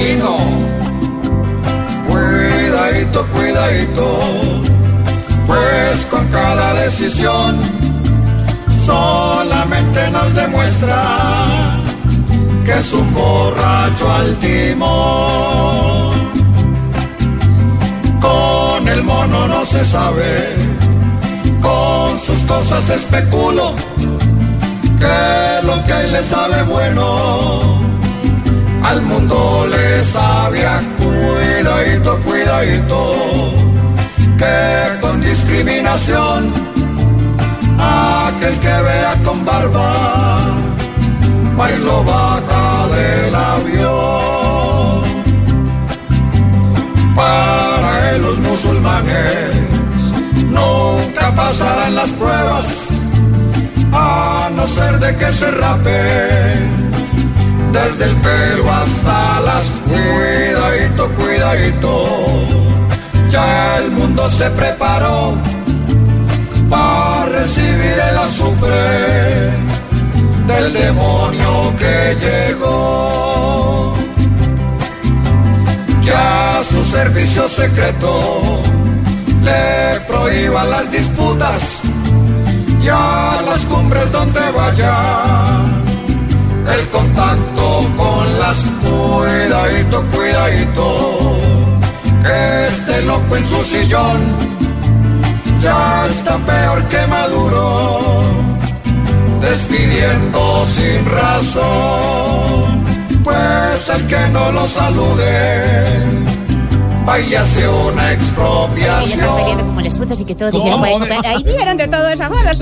Cuidadito, cuidadito, cuidadito, pues con cada decisión solamente nos demuestra que es un borracho al timón. Con el mono no se sabe, con sus cosas especulo, que lo que él le sabe bueno al mundo cuidadito, cuidadito, que con discriminación aquel que vea con barba va y lo baja del avión. Para él los musulmanes nunca pasarán las pruebas a no ser de que se rapen desde el pelo hasta las Ya el mundo se preparó para recibir el azufre del demonio que llegó. Ya su servicio secreto le prohíba las disputas y a las cumbres donde vaya el contacto con las cuidadito, cuidadito, loco en su sillón ya está peor que Maduro, despidiendo sin razón, pues el que no lo salude, vaya hacia una Ellos están peleando expropiación. como les putas y que todo dijeron. Ahí dijeron de todo esa boda.